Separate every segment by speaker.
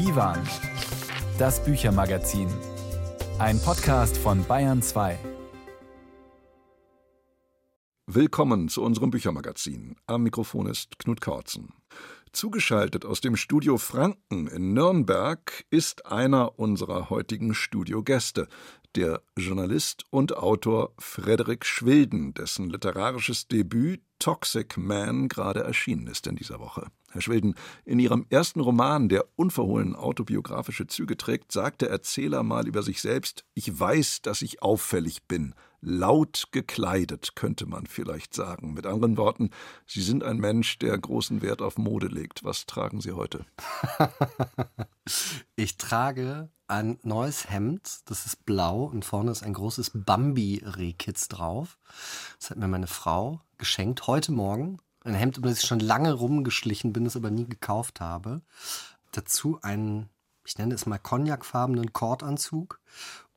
Speaker 1: Divan, das Büchermagazin. Ein Podcast von Bayern 2.
Speaker 2: Willkommen zu unserem Büchermagazin. Am Mikrofon ist Knut Kautzen. Zugeschaltet aus dem Studio Franken in Nürnberg ist einer unserer heutigen Studiogäste, der Journalist und Autor Frederik Schwilden, dessen literarisches Debüt Toxic Man gerade erschienen ist in dieser Woche. Herr Schwilden, in Ihrem ersten Roman, der unverhohlen autobiografische Züge trägt, sagt der Erzähler mal über sich selbst: Ich weiß, dass ich auffällig bin. Laut gekleidet, könnte man vielleicht sagen. Mit anderen Worten, Sie sind ein Mensch, der großen Wert auf Mode legt. Was tragen Sie heute?
Speaker 3: ich trage ein neues Hemd, das ist blau und vorne ist ein großes Bambi-Rehkitz drauf. Das hat mir meine Frau geschenkt heute Morgen. Ein Hemd, über das ich schon lange rumgeschlichen bin, es aber nie gekauft habe. Dazu einen, ich nenne es mal cognacfarbenen Kordanzug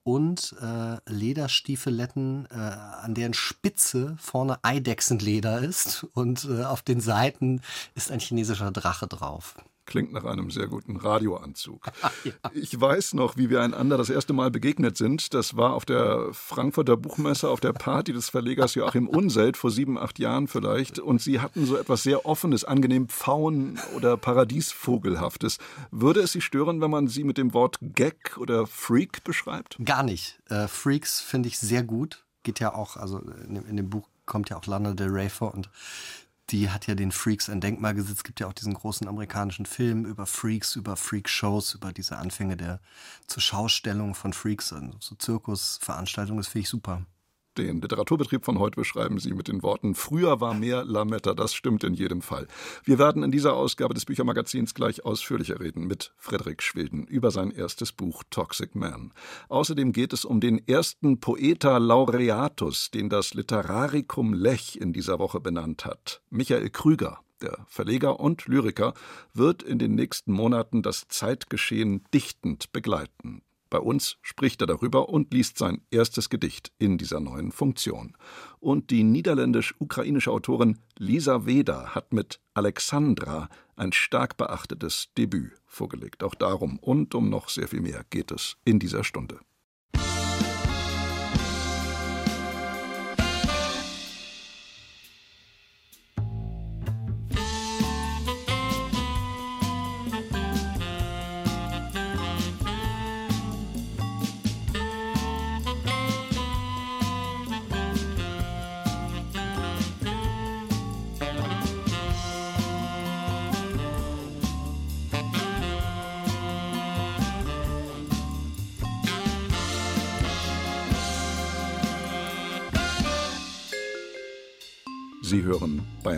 Speaker 3: und äh, Lederstiefeletten, äh, an deren Spitze vorne Eidechsenleder ist und äh, auf den Seiten ist ein chinesischer Drache drauf.
Speaker 2: Klingt nach einem sehr guten Radioanzug. ja. Ich weiß noch, wie wir einander das erste Mal begegnet sind. Das war auf der Frankfurter Buchmesse, auf der Party des Verlegers Joachim Unselt vor sieben, acht Jahren vielleicht. Und Sie hatten so etwas sehr Offenes, angenehm Pfauen- oder Paradiesvogelhaftes. Würde es Sie stören, wenn man Sie mit dem Wort Gag oder Freak beschreibt?
Speaker 3: Gar nicht. Äh, Freaks finde ich sehr gut. Geht ja auch, also in dem, in dem Buch kommt ja auch Lana Del Rey vor und die hat ja den Freaks ein Denkmal gesetzt. Es gibt ja auch diesen großen amerikanischen Film über Freaks, über Freak-Shows, über diese Anfänge der zur Schaustellung von Freaks, also so Zirkusveranstaltungen. Das finde ich super.
Speaker 2: Den Literaturbetrieb von heute beschreiben Sie mit den Worten Früher war mehr Lametta. Das stimmt in jedem Fall. Wir werden in dieser Ausgabe des Büchermagazins gleich ausführlicher reden mit Frederik Schwilden über sein erstes Buch Toxic Man. Außerdem geht es um den ersten Poeta Laureatus, den das Literaricum Lech in dieser Woche benannt hat. Michael Krüger, der Verleger und Lyriker, wird in den nächsten Monaten das Zeitgeschehen dichtend begleiten. Bei uns spricht er darüber und liest sein erstes Gedicht in dieser neuen Funktion. Und die niederländisch-ukrainische Autorin Lisa Weder hat mit Alexandra ein stark beachtetes Debüt vorgelegt. Auch darum und um noch sehr viel mehr geht es in dieser Stunde.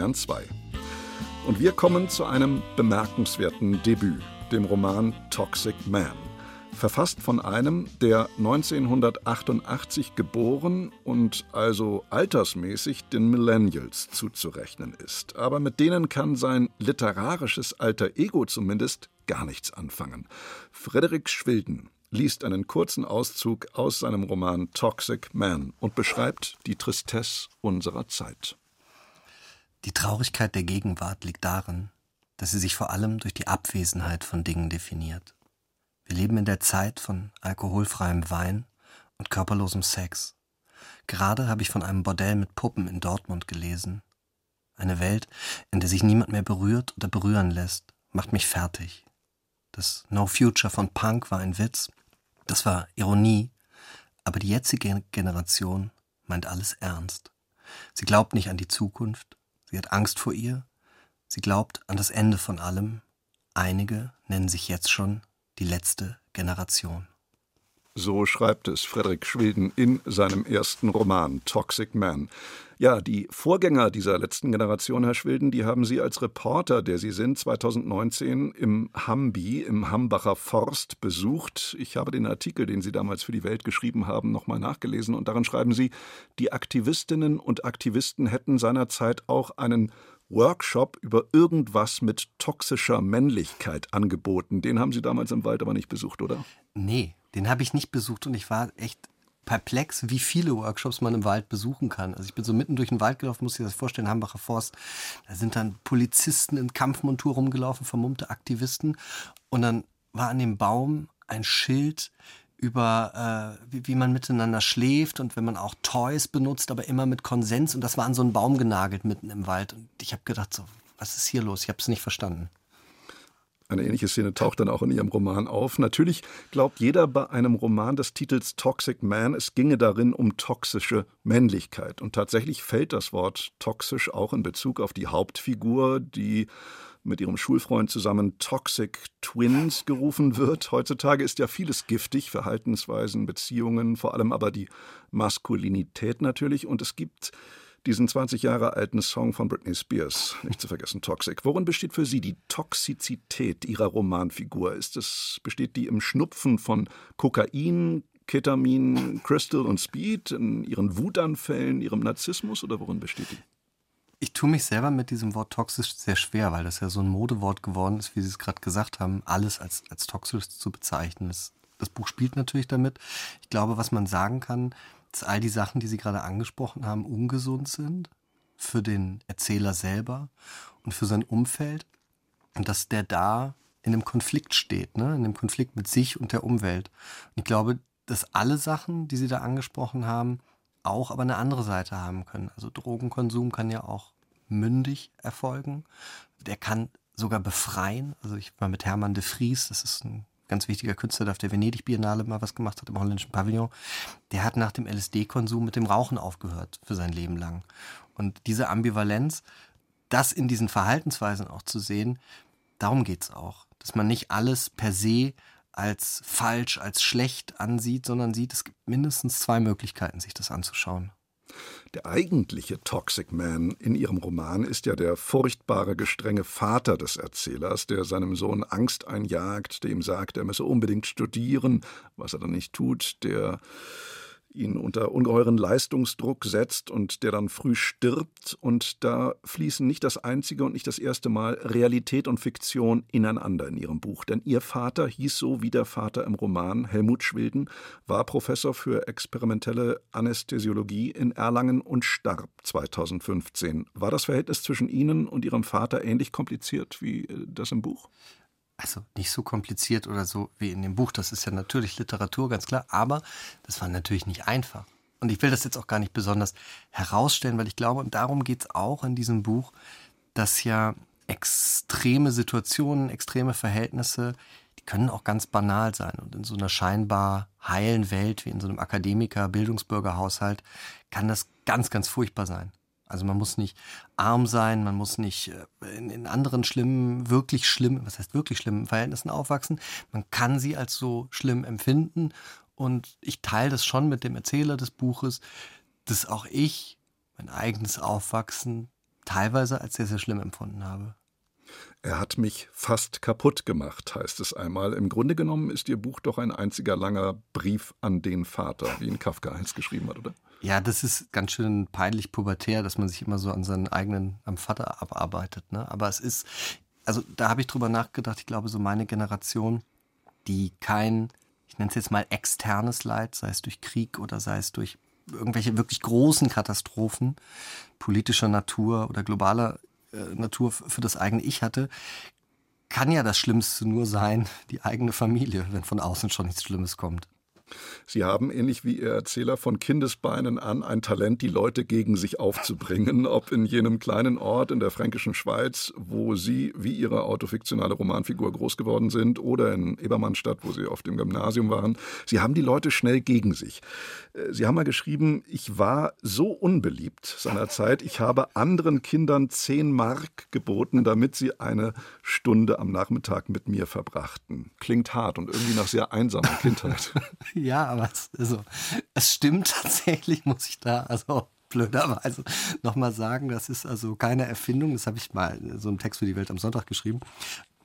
Speaker 2: Bayern 2. Und wir kommen zu einem bemerkenswerten Debüt, dem Roman Toxic Man. Verfasst von einem, der 1988 geboren und also altersmäßig den Millennials zuzurechnen ist. Aber mit denen kann sein literarisches alter Ego zumindest gar nichts anfangen. Frederik Schwilden liest einen kurzen Auszug aus seinem Roman Toxic Man und beschreibt die Tristesse unserer Zeit.
Speaker 3: Die Traurigkeit der Gegenwart liegt darin, dass sie sich vor allem durch die Abwesenheit von Dingen definiert. Wir leben in der Zeit von alkoholfreiem Wein und körperlosem Sex. Gerade habe ich von einem Bordell mit Puppen in Dortmund gelesen. Eine Welt, in der sich niemand mehr berührt oder berühren lässt, macht mich fertig. Das No Future von Punk war ein Witz, das war Ironie, aber die jetzige Generation meint alles ernst. Sie glaubt nicht an die Zukunft, Sie hat Angst vor ihr. Sie glaubt an das Ende von allem. Einige nennen sich jetzt schon die letzte Generation.
Speaker 2: So schreibt es Frederik Schwilden in seinem ersten Roman Toxic Man. Ja, die Vorgänger dieser letzten Generation, Herr Schwilden, die haben Sie als Reporter, der Sie sind, 2019 im Hambi, im Hambacher Forst besucht. Ich habe den Artikel, den Sie damals für die Welt geschrieben haben, nochmal nachgelesen und darin schreiben Sie, die Aktivistinnen und Aktivisten hätten seinerzeit auch einen Workshop über irgendwas mit toxischer Männlichkeit angeboten. Den haben Sie damals im Wald aber nicht besucht, oder?
Speaker 3: Nee, den habe ich nicht besucht und ich war echt perplex, wie viele Workshops man im Wald besuchen kann. Also ich bin so mitten durch den Wald gelaufen, muss ich das vorstellen, Hambacher Forst. Da sind dann Polizisten in Kampfmontur rumgelaufen, vermummte Aktivisten. Und dann war an dem Baum ein Schild über, äh, wie, wie man miteinander schläft und wenn man auch Toys benutzt, aber immer mit Konsens. Und das war an so einen Baum genagelt mitten im Wald. Und ich habe gedacht, so, was ist hier los? Ich habe es nicht verstanden.
Speaker 2: Eine ähnliche Szene taucht dann auch in ihrem Roman auf. Natürlich glaubt jeder bei einem Roman des Titels Toxic Man, es ginge darin um toxische Männlichkeit. Und tatsächlich fällt das Wort toxisch auch in Bezug auf die Hauptfigur, die mit ihrem Schulfreund zusammen Toxic Twins gerufen wird. Heutzutage ist ja vieles giftig, Verhaltensweisen, Beziehungen, vor allem aber die Maskulinität natürlich. Und es gibt diesen 20 Jahre alten Song von Britney Spears, nicht zu vergessen, Toxic. Worin besteht für Sie die Toxizität Ihrer Romanfigur? Ist es, besteht die im Schnupfen von Kokain, Ketamin, Crystal und Speed, in Ihren Wutanfällen, Ihrem Narzissmus oder worin besteht die?
Speaker 3: Ich tue mich selber mit diesem Wort toxisch sehr schwer, weil das ja so ein Modewort geworden ist, wie Sie es gerade gesagt haben, alles als, als toxisch zu bezeichnen. Das, das Buch spielt natürlich damit. Ich glaube, was man sagen kann, dass all die Sachen, die Sie gerade angesprochen haben, ungesund sind für den Erzähler selber und für sein Umfeld und dass der da in einem Konflikt steht, ne? in einem Konflikt mit sich und der Umwelt. Und ich glaube, dass alle Sachen, die Sie da angesprochen haben, auch aber eine andere Seite haben können. Also Drogenkonsum kann ja auch mündig erfolgen. Der kann sogar befreien. Also ich war mit Hermann de Vries, das ist ein ganz wichtiger Künstler, der auf der Venedig-Biennale mal was gemacht hat im holländischen Pavillon. Der hat nach dem LSD-Konsum mit dem Rauchen aufgehört für sein Leben lang. Und diese Ambivalenz, das in diesen Verhaltensweisen auch zu sehen, darum geht's auch. Dass man nicht alles per se als falsch, als schlecht ansieht, sondern sieht, es gibt mindestens zwei Möglichkeiten, sich das anzuschauen.
Speaker 2: Der eigentliche Toxic Man in ihrem Roman ist ja der furchtbare, gestrenge Vater des Erzählers, der seinem Sohn Angst einjagt, der ihm sagt, er müsse unbedingt studieren, was er dann nicht tut, der ihn unter ungeheuren Leistungsdruck setzt und der dann früh stirbt. Und da fließen nicht das einzige und nicht das erste Mal Realität und Fiktion ineinander in ihrem Buch. Denn ihr Vater hieß so wie der Vater im Roman, Helmut Schwilden, war Professor für experimentelle Anästhesiologie in Erlangen und starb 2015. War das Verhältnis zwischen Ihnen und Ihrem Vater ähnlich kompliziert wie äh, das im Buch?
Speaker 3: Also nicht so kompliziert oder so wie in dem Buch. Das ist ja natürlich Literatur, ganz klar. Aber das war natürlich nicht einfach. Und ich will das jetzt auch gar nicht besonders herausstellen, weil ich glaube, und darum geht es auch in diesem Buch, dass ja extreme Situationen, extreme Verhältnisse, die können auch ganz banal sein. Und in so einer scheinbar heilen Welt wie in so einem Akademiker-Bildungsbürgerhaushalt kann das ganz, ganz furchtbar sein. Also man muss nicht arm sein, man muss nicht äh, in, in, anderen schlimmen, wirklich schlimmen, was heißt wirklich schlimmen Verhältnissen aufwachsen. Man kann sie als so schlimm empfinden. Und ich teile das schon mit dem Erzähler des Buches, dass auch ich mein eigenes Aufwachsen teilweise als sehr, sehr schlimm empfunden habe.
Speaker 2: Er hat mich fast kaputt gemacht, heißt es einmal. Im Grunde genommen ist Ihr Buch doch ein einziger langer Brief an den Vater, wie ihn Kafka einst geschrieben hat, oder?
Speaker 3: Ja, das ist ganz schön peinlich pubertär, dass man sich immer so an seinen eigenen, am Vater abarbeitet. Ne? Aber es ist, also da habe ich drüber nachgedacht, ich glaube, so meine Generation, die kein, ich nenne es jetzt mal externes Leid, sei es durch Krieg oder sei es durch irgendwelche wirklich großen Katastrophen politischer Natur oder globaler Natur für das eigene Ich hatte, kann ja das Schlimmste nur sein, die eigene Familie, wenn von außen schon nichts Schlimmes kommt.
Speaker 2: Sie haben, ähnlich wie Ihr Erzähler, von Kindesbeinen an ein Talent, die Leute gegen sich aufzubringen, ob in jenem kleinen Ort in der fränkischen Schweiz, wo Sie wie Ihre autofiktionale Romanfigur groß geworden sind, oder in Ebermannstadt, wo Sie auf dem Gymnasium waren. Sie haben die Leute schnell gegen sich. Äh, Sie haben mal geschrieben, ich war so unbeliebt seinerzeit, ich habe anderen Kindern zehn Mark geboten, damit sie eine Stunde am Nachmittag mit mir verbrachten. Klingt hart und irgendwie nach sehr einsamer Kindheit.
Speaker 3: Ja, aber es, also, es stimmt tatsächlich, muss ich da also blöderweise nochmal sagen. Das ist also keine Erfindung. Das habe ich mal in so einem Text für die Welt am Sonntag geschrieben.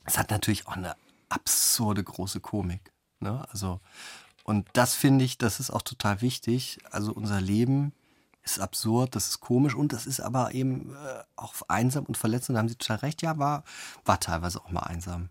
Speaker 3: Es hat natürlich auch eine absurde große Komik. Ne? Also, und das finde ich, das ist auch total wichtig. Also unser Leben ist absurd, das ist komisch und das ist aber eben äh, auch einsam und verletzend. Da haben Sie total recht. Ja, war, war teilweise auch mal einsam.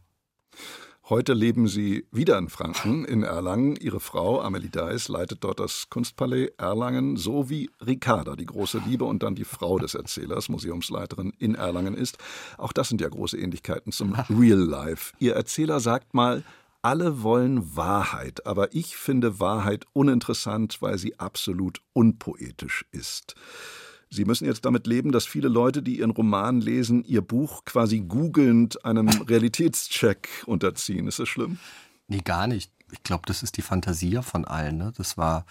Speaker 2: Heute leben Sie wieder in Franken, in Erlangen. Ihre Frau, Amelie Deis, leitet dort das Kunstpalais Erlangen, so wie Ricarda, die große Liebe und dann die Frau des Erzählers, Museumsleiterin in Erlangen ist. Auch das sind ja große Ähnlichkeiten zum Real Life. Ihr Erzähler sagt mal, Alle wollen Wahrheit, aber ich finde Wahrheit uninteressant, weil sie absolut unpoetisch ist. Sie müssen jetzt damit leben, dass viele Leute, die Ihren Roman lesen, Ihr Buch quasi googelnd einem Realitätscheck unterziehen. Ist das schlimm?
Speaker 3: Nee, gar nicht. Ich glaube, das ist die Fantasie von allen. Ne? Das war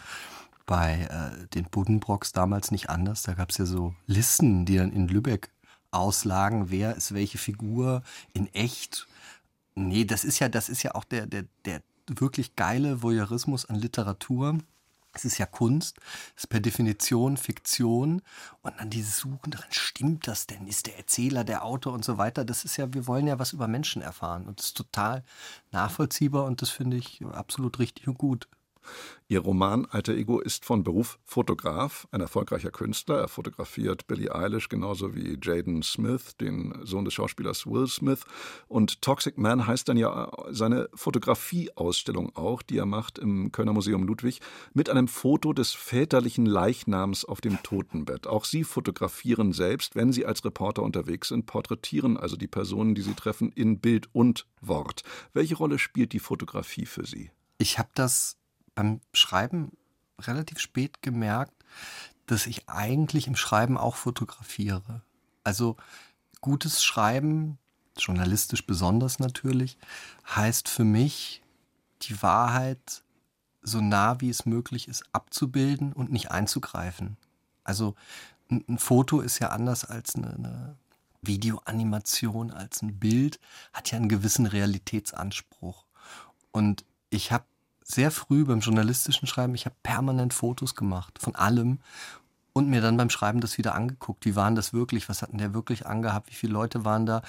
Speaker 3: bei äh, den Buddenbrocks damals nicht anders. Da gab es ja so Listen, die dann in Lübeck auslagen, wer ist welche Figur in echt. Nee, das ist ja, das ist ja auch der, der, der wirklich geile Voyeurismus an Literatur es ist ja Kunst, es ist per Definition Fiktion und dann dieses Suchen darin, stimmt das denn? Ist der Erzähler, der Autor und so weiter? Das ist ja, wir wollen ja was über Menschen erfahren und das ist total nachvollziehbar und das finde ich absolut richtig und gut.
Speaker 2: Ihr Roman Alter Ego ist von Beruf Fotograf, ein erfolgreicher Künstler. Er fotografiert Billie Eilish genauso wie Jaden Smith, den Sohn des Schauspielers Will Smith. Und Toxic Man heißt dann ja seine Fotografieausstellung auch, die er macht im Kölner Museum Ludwig, mit einem Foto des väterlichen Leichnams auf dem Totenbett. Auch Sie fotografieren selbst, wenn Sie als Reporter unterwegs sind, porträtieren also die Personen, die Sie treffen, in Bild und Wort. Welche Rolle spielt die Fotografie für Sie?
Speaker 3: Ich habe das beim Schreiben relativ spät gemerkt, dass ich eigentlich im Schreiben auch fotografiere. Also gutes Schreiben, journalistisch besonders natürlich, heißt für mich, die Wahrheit so nah wie es möglich ist abzubilden und nicht einzugreifen. Also ein Foto ist ja anders als eine, eine Videoanimation, als ein Bild, hat ja einen gewissen Realitätsanspruch. Und ich habe sehr früh beim journalistischen Schreiben, ich habe permanent Fotos gemacht von allem und mir dann beim Schreiben das wieder angeguckt. Wie waren das wirklich? Was hatten der wirklich angehabt? Wie viele Leute waren da?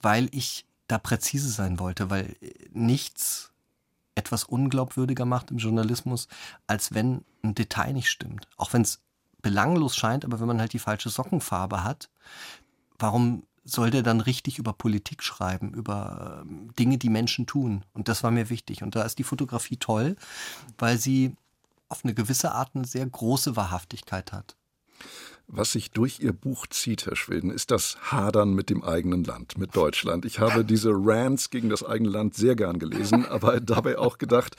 Speaker 3: Weil ich da präzise sein wollte, weil nichts etwas unglaubwürdiger macht im Journalismus, als wenn ein Detail nicht stimmt. Auch wenn es belanglos scheint, aber wenn man halt die falsche Sockenfarbe hat, warum soll der dann richtig über Politik schreiben, über ähm, Dinge, die Menschen tun. Und das war mir wichtig. Und da ist die Fotografie toll, weil sie auf eine gewisse Art eine sehr große Wahrhaftigkeit hat.
Speaker 2: Was sich durch Ihr Buch zieht, Herr Schweden, ist das Hadern mit dem eigenen Land, mit Deutschland. Ich habe diese Rants gegen das eigene Land sehr gern gelesen, aber dabei auch gedacht,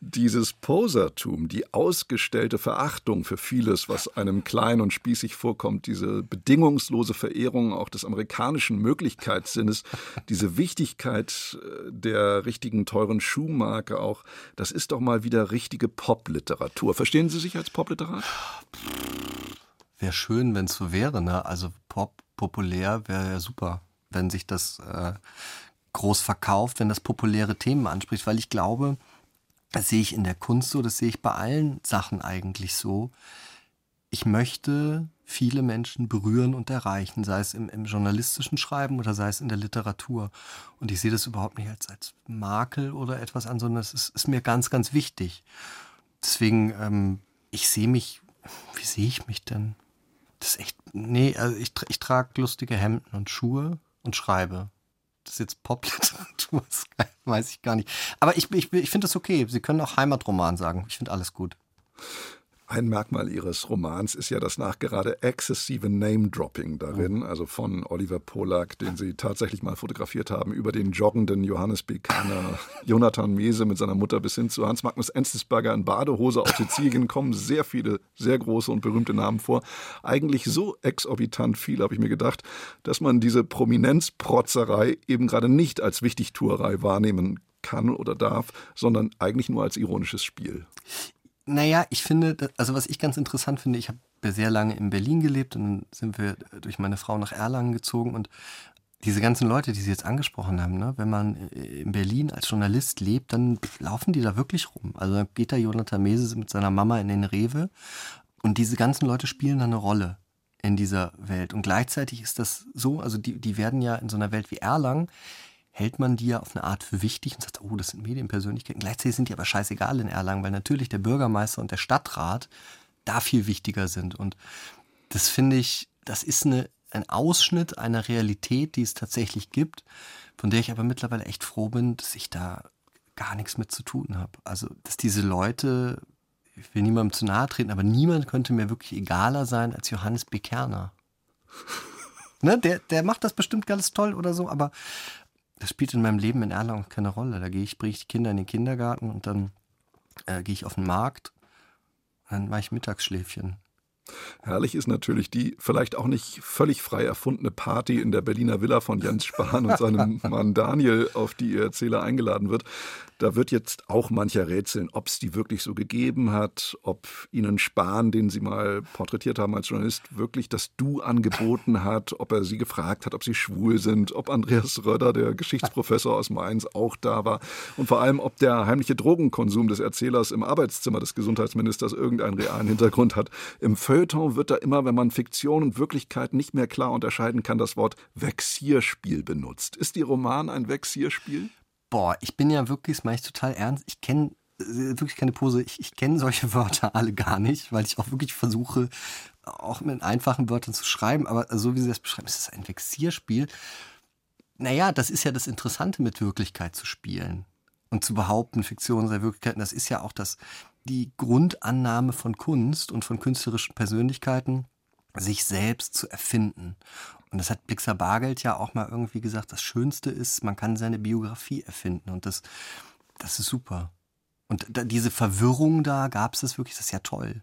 Speaker 2: dieses Posertum, die ausgestellte Verachtung für vieles, was einem klein und spießig vorkommt, diese bedingungslose Verehrung auch des amerikanischen Möglichkeitssinnes, diese Wichtigkeit äh, der richtigen teuren Schuhmarke auch, das ist doch mal wieder richtige Popliteratur. Verstehen Sie sich als Popliterat?
Speaker 3: Wäre schön, wenn es so wäre, ne? Also Pop, populär wäre ja super, wenn sich das äh, groß verkauft, wenn das populäre Themen anspricht, weil ich glaube, das sehe ich in der Kunst so, das sehe ich bei allen Sachen eigentlich so. Ich möchte viele Menschen berühren und erreichen, sei es im, im, journalistischen Schreiben oder sei es in der Literatur. Und ich sehe das überhaupt nicht als, als Makel oder etwas an, sondern es ist, ist mir ganz, ganz wichtig. Deswegen, ähm, ich sehe mich, wie sehe ich mich denn? Das ist echt, nee, also ich, ich trage lustige Hemden und Schuhe und schreibe. Das ist jetzt Popliteratur, weiß ich gar nicht. Aber ich, ich, ich finde das okay. Sie können auch Heimatroman sagen. Ich finde alles gut.
Speaker 2: Ein Merkmal ihres Romans ist ja das nachgerade exzessive Name-Dropping darin, mhm. also von Oliver Polak, den sie tatsächlich mal fotografiert haben, über den joggenden Johannes B. Kerner, Jonathan Mese mit seiner Mutter bis hin zu Hans Magnus Enzensberger in Badehose auf Sizilien kommen sehr viele, sehr große und berühmte Namen vor. Eigentlich so exorbitant viel, habe ich mir gedacht, dass man diese Prominenzprotzerei eben gerade nicht als Wichtigtuerei wahrnehmen kann oder darf, sondern eigentlich nur als ironisches Spiel.
Speaker 3: Naja, ich finde, also was ich ganz interessant finde, ich habe sehr lange in Berlin gelebt und sind wir durch meine Frau nach Erlangen gezogen und diese ganzen Leute, die Sie jetzt angesprochen haben, ne, wenn man in Berlin als Journalist lebt, dann laufen die da wirklich rum. Also geht da Jonathan Mese mit seiner Mama in den Rewe und diese ganzen Leute spielen da eine Rolle in dieser Welt. Und gleichzeitig ist das so, also die, die werden ja in so einer Welt wie Erlangen, hält man die ja auf eine Art für wichtig und sagt, oh, das sind Medienpersönlichkeiten. Gleichzeitig sind die aber scheißegal in Erlangen, weil natürlich der Bürgermeister und der Stadtrat da viel wichtiger sind. Und das finde ich, das ist eine, ein Ausschnitt einer Realität, die es tatsächlich gibt, von der ich aber mittlerweile echt froh bin, dass ich da gar nichts mit zu tun habe. Also, dass diese Leute, ich will niemandem zu nahe treten, aber niemand könnte mir wirklich egaler sein als Johannes Bekerner. ne, der, der macht das bestimmt ganz toll oder so, aber das spielt in meinem Leben in Erlangen keine Rolle. Da gehe ich, bringe ich die Kinder in den Kindergarten und dann äh, gehe ich auf den Markt. Dann mache ich Mittagsschläfchen.
Speaker 2: Herrlich ist natürlich die vielleicht auch nicht völlig frei erfundene Party in der Berliner Villa von Jens Spahn und seinem Mann Daniel, auf die ihr Erzähler eingeladen wird. Da wird jetzt auch mancher rätseln, ob es die wirklich so gegeben hat, ob ihnen Spahn, den sie mal porträtiert haben als Journalist, wirklich das Du angeboten hat, ob er sie gefragt hat, ob sie schwul sind, ob Andreas Röder, der Geschichtsprofessor aus Mainz, auch da war und vor allem, ob der heimliche Drogenkonsum des Erzählers im Arbeitszimmer des Gesundheitsministers irgendeinen realen Hintergrund hat. Im Feuilleton wird da immer, wenn man Fiktion und Wirklichkeit nicht mehr klar unterscheiden kann, das Wort Vexierspiel benutzt. Ist Ihr Roman ein Vexierspiel?
Speaker 3: Boah, ich bin ja wirklich, das meine ich total ernst, ich kenne äh, wirklich keine Pose, ich, ich kenne solche Wörter alle gar nicht, weil ich auch wirklich versuche, auch mit einfachen Wörtern zu schreiben, aber so wie Sie das beschreiben, ist es ein Vexierspiel. Naja, das ist ja das Interessante, mit Wirklichkeit zu spielen und zu behaupten, Fiktion sei Wirklichkeit. Und das ist ja auch das, die Grundannahme von Kunst und von künstlerischen Persönlichkeiten, sich selbst zu erfinden. Und das hat Blixer Bargeld ja auch mal irgendwie gesagt, das Schönste ist, man kann seine Biografie erfinden. Und das, das ist super. Und da, diese Verwirrung da gab es wirklich, das ist ja toll.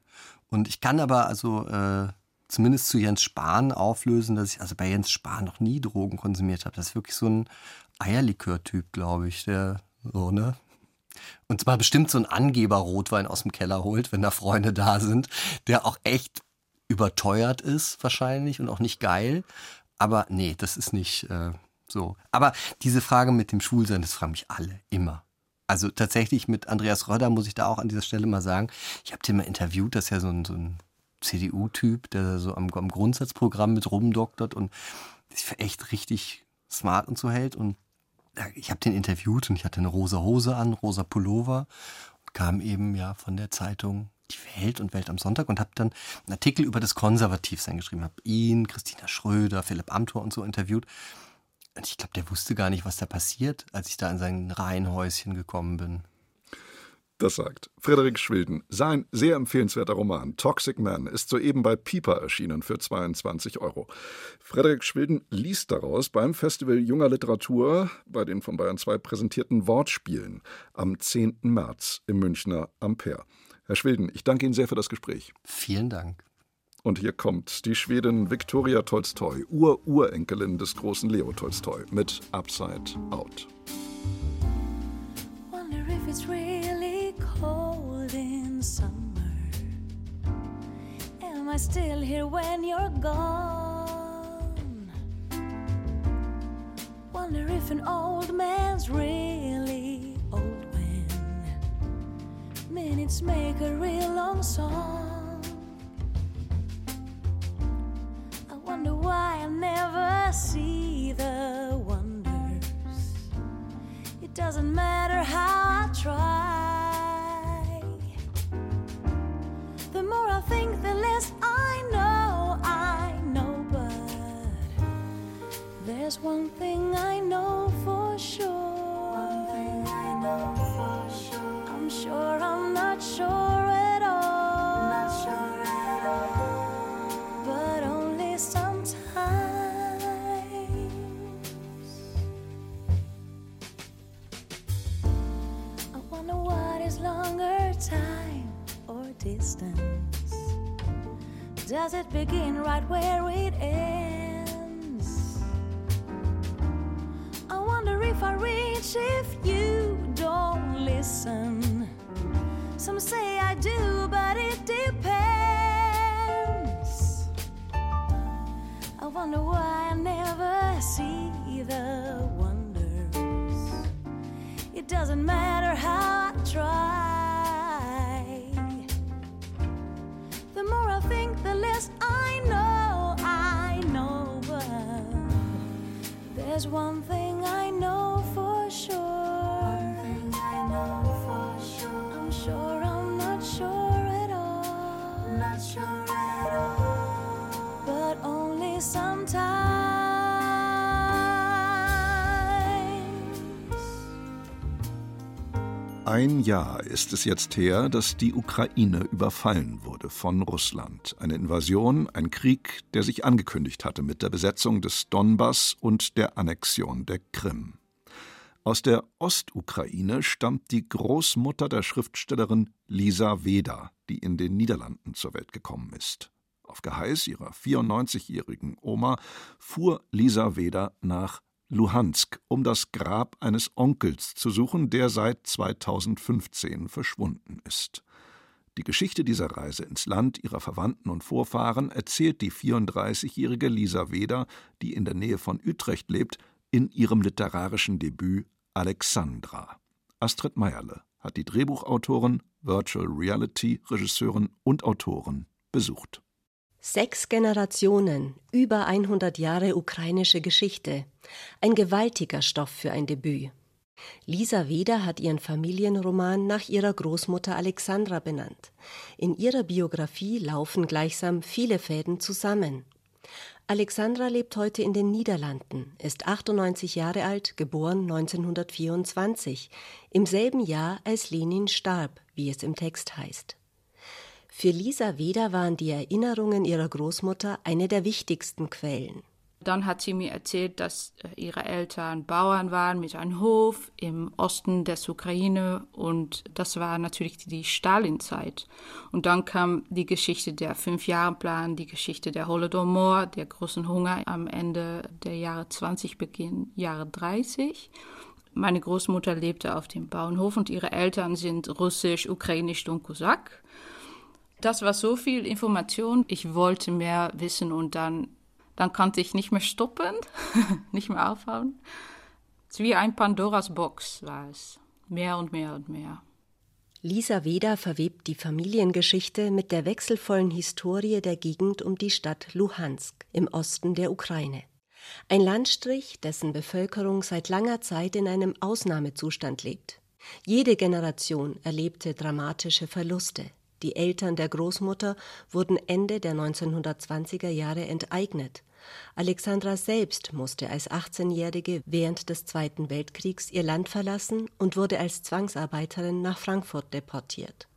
Speaker 3: Und ich kann aber also äh, zumindest zu Jens Spahn auflösen, dass ich also bei Jens Spahn noch nie Drogen konsumiert habe. Das ist wirklich so ein Eierlikör-Typ, glaube ich, der so, ne? Und zwar bestimmt so ein Angeber-Rotwein aus dem Keller holt, wenn da Freunde da sind, der auch echt überteuert ist wahrscheinlich und auch nicht geil. Aber nee, das ist nicht äh, so. Aber diese Frage mit dem Schwulsein, das fragen mich alle, immer. Also tatsächlich mit Andreas Röder muss ich da auch an dieser Stelle mal sagen, ich habe den mal interviewt, das ist ja so ein, so ein CDU-Typ, der so am, am Grundsatzprogramm mit rumdoktert und sich für echt richtig smart und so hält. Und ich habe den interviewt und ich hatte eine rosa Hose an, rosa Pullover und kam eben ja von der Zeitung die Welt und Welt am Sonntag und habe dann einen Artikel über das Konservativsein geschrieben. Habe ihn, Christina Schröder, Philipp Amthor und so interviewt. Und ich glaube, der wusste gar nicht, was da passiert, als ich da in sein Reihenhäuschen gekommen bin.
Speaker 2: Das sagt Frederik Schwilden. Sein sehr empfehlenswerter Roman Toxic Man ist soeben bei Piper erschienen für 22 Euro. Frederik Schwilden liest daraus beim Festival Junger Literatur bei den von Bayern 2 präsentierten Wortspielen am 10. März im Münchner Ampere. Herr Schweden, ich danke Ihnen sehr für das Gespräch.
Speaker 3: Vielen Dank.
Speaker 2: Und hier kommt die Schwedin Viktoria Tolstoi, Ur-Urenkelin des großen Leo Tolstoi, mit Upside Out. Wonder if it's cold summer. Am I still here when you're gone? Wonder if an old man's really old when minutes make a real long song. I wonder why I never see the wonders. It doesn't matter how I try. There's one thing I know for sure. One thing I know for sure. I'm sure I'm sure at all. Not sure at all. But only sometimes. I wonder what is longer time or distance. Does it begin right where it ends? If you Ein Jahr ist es jetzt her, dass die Ukraine überfallen wurde von Russland. Eine Invasion, ein Krieg, der sich angekündigt hatte mit der Besetzung des Donbass und der Annexion der Krim. Aus der Ostukraine stammt die Großmutter der Schriftstellerin Lisa Weda, die in den Niederlanden zur Welt gekommen ist. Auf Geheiß ihrer 94-jährigen Oma fuhr Lisa Weda nach Luhansk, um das Grab eines Onkels zu suchen, der seit 2015 verschwunden ist. Die Geschichte dieser Reise ins Land ihrer Verwandten und Vorfahren erzählt die 34-jährige Lisa Weder, die in der Nähe von Utrecht lebt, in ihrem literarischen Debüt Alexandra. Astrid Meierle hat die Drehbuchautorin, Virtual Reality Regisseurin und Autorin besucht.
Speaker 4: Sechs Generationen, über 100 Jahre ukrainische Geschichte. Ein gewaltiger Stoff für ein Debüt. Lisa Weder hat ihren Familienroman nach ihrer Großmutter Alexandra benannt. In ihrer Biografie laufen gleichsam viele Fäden zusammen. Alexandra lebt heute in den Niederlanden, ist 98 Jahre alt, geboren 1924, im selben Jahr als Lenin starb, wie es im Text heißt. Für Lisa Weder waren die Erinnerungen ihrer Großmutter eine der wichtigsten Quellen.
Speaker 5: Dann hat sie mir erzählt, dass äh, ihre Eltern Bauern waren mit einem Hof im Osten des Ukraine und das war natürlich die Stalinzeit. Und dann kam die Geschichte der Fünf-Jahre-Plan, die Geschichte der Holodomor, der großen Hunger am Ende der Jahre 20, Beginn Jahre 30. Meine Großmutter lebte auf dem Bauernhof und ihre Eltern sind russisch, ukrainisch und Kosak. Das war so viel Information. Ich wollte mehr wissen und dann, dann konnte ich nicht mehr stoppen, nicht mehr aufhören. Wie ein Pandoras Box war es. Mehr und mehr und mehr.
Speaker 4: Lisa Weda verwebt die Familiengeschichte mit der wechselvollen Historie der Gegend um die Stadt Luhansk im Osten der Ukraine. Ein Landstrich, dessen Bevölkerung seit langer Zeit in einem Ausnahmezustand lebt. Jede Generation erlebte dramatische Verluste. Die Eltern der Großmutter wurden Ende der 1920er Jahre enteignet. Alexandra selbst musste als 18-Jährige während des Zweiten Weltkriegs ihr Land verlassen und wurde als Zwangsarbeiterin nach Frankfurt deportiert.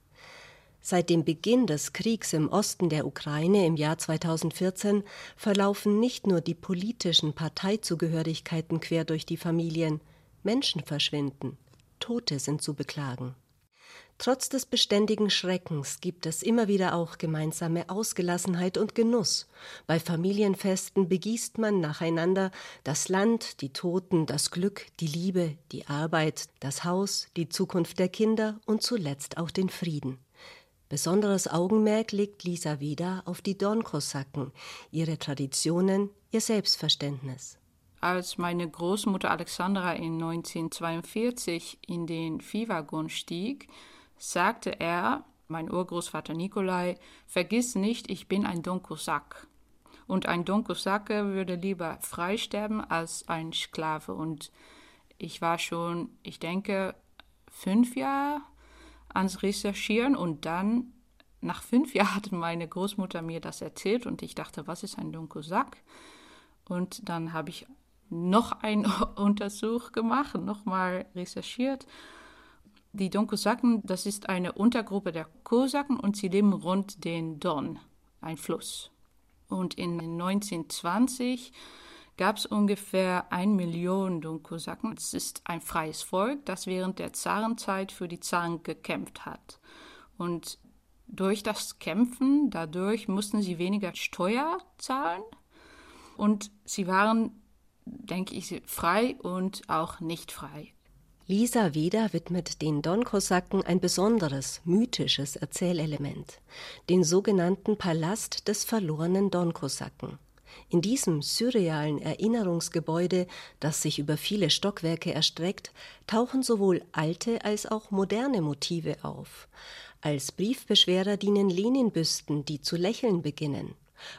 Speaker 4: Seit dem Beginn des Kriegs im Osten der Ukraine im Jahr 2014 verlaufen nicht nur die politischen Parteizugehörigkeiten quer durch die Familien, Menschen verschwinden, Tote sind zu beklagen. Trotz des beständigen Schreckens gibt es immer wieder auch gemeinsame Ausgelassenheit und Genuss. Bei Familienfesten begießt man nacheinander das Land, die Toten, das Glück, die Liebe, die Arbeit, das Haus, die Zukunft der Kinder und zuletzt auch den Frieden. Besonderes Augenmerk legt Lisa Weda auf die Dornkosaken, ihre Traditionen, ihr Selbstverständnis
Speaker 5: als meine Großmutter Alexandra in 1942 in den Viehwaggon stieg, sagte er, mein Urgroßvater Nikolai, vergiss nicht, ich bin ein Donkosak. Und ein Donkosake würde lieber frei sterben als ein Sklave. Und ich war schon, ich denke, fünf Jahre ans Recherchieren und dann nach fünf Jahren hat meine Großmutter mir das erzählt und ich dachte, was ist ein Donkosak? Und dann habe ich noch einen Untersuch gemacht, nochmal recherchiert die Donkosaken, das ist eine Untergruppe der Kosaken und sie leben rund den Don, ein Fluss. Und in 1920 gab es ungefähr ein Million Donkosaken. Es ist ein freies Volk, das während der Zarenzeit für die Zaren gekämpft hat. Und durch das Kämpfen, dadurch mussten sie weniger Steuer zahlen und sie waren, denke ich, frei und auch nicht frei.
Speaker 4: Lisa Weder widmet den Donkosaken ein besonderes, mythisches Erzählelement, den sogenannten Palast des verlorenen Donkosaken. In diesem surrealen Erinnerungsgebäude, das sich über viele Stockwerke erstreckt, tauchen sowohl alte als auch moderne Motive auf. Als Briefbeschwerer dienen Leninbüsten, die zu lächeln beginnen.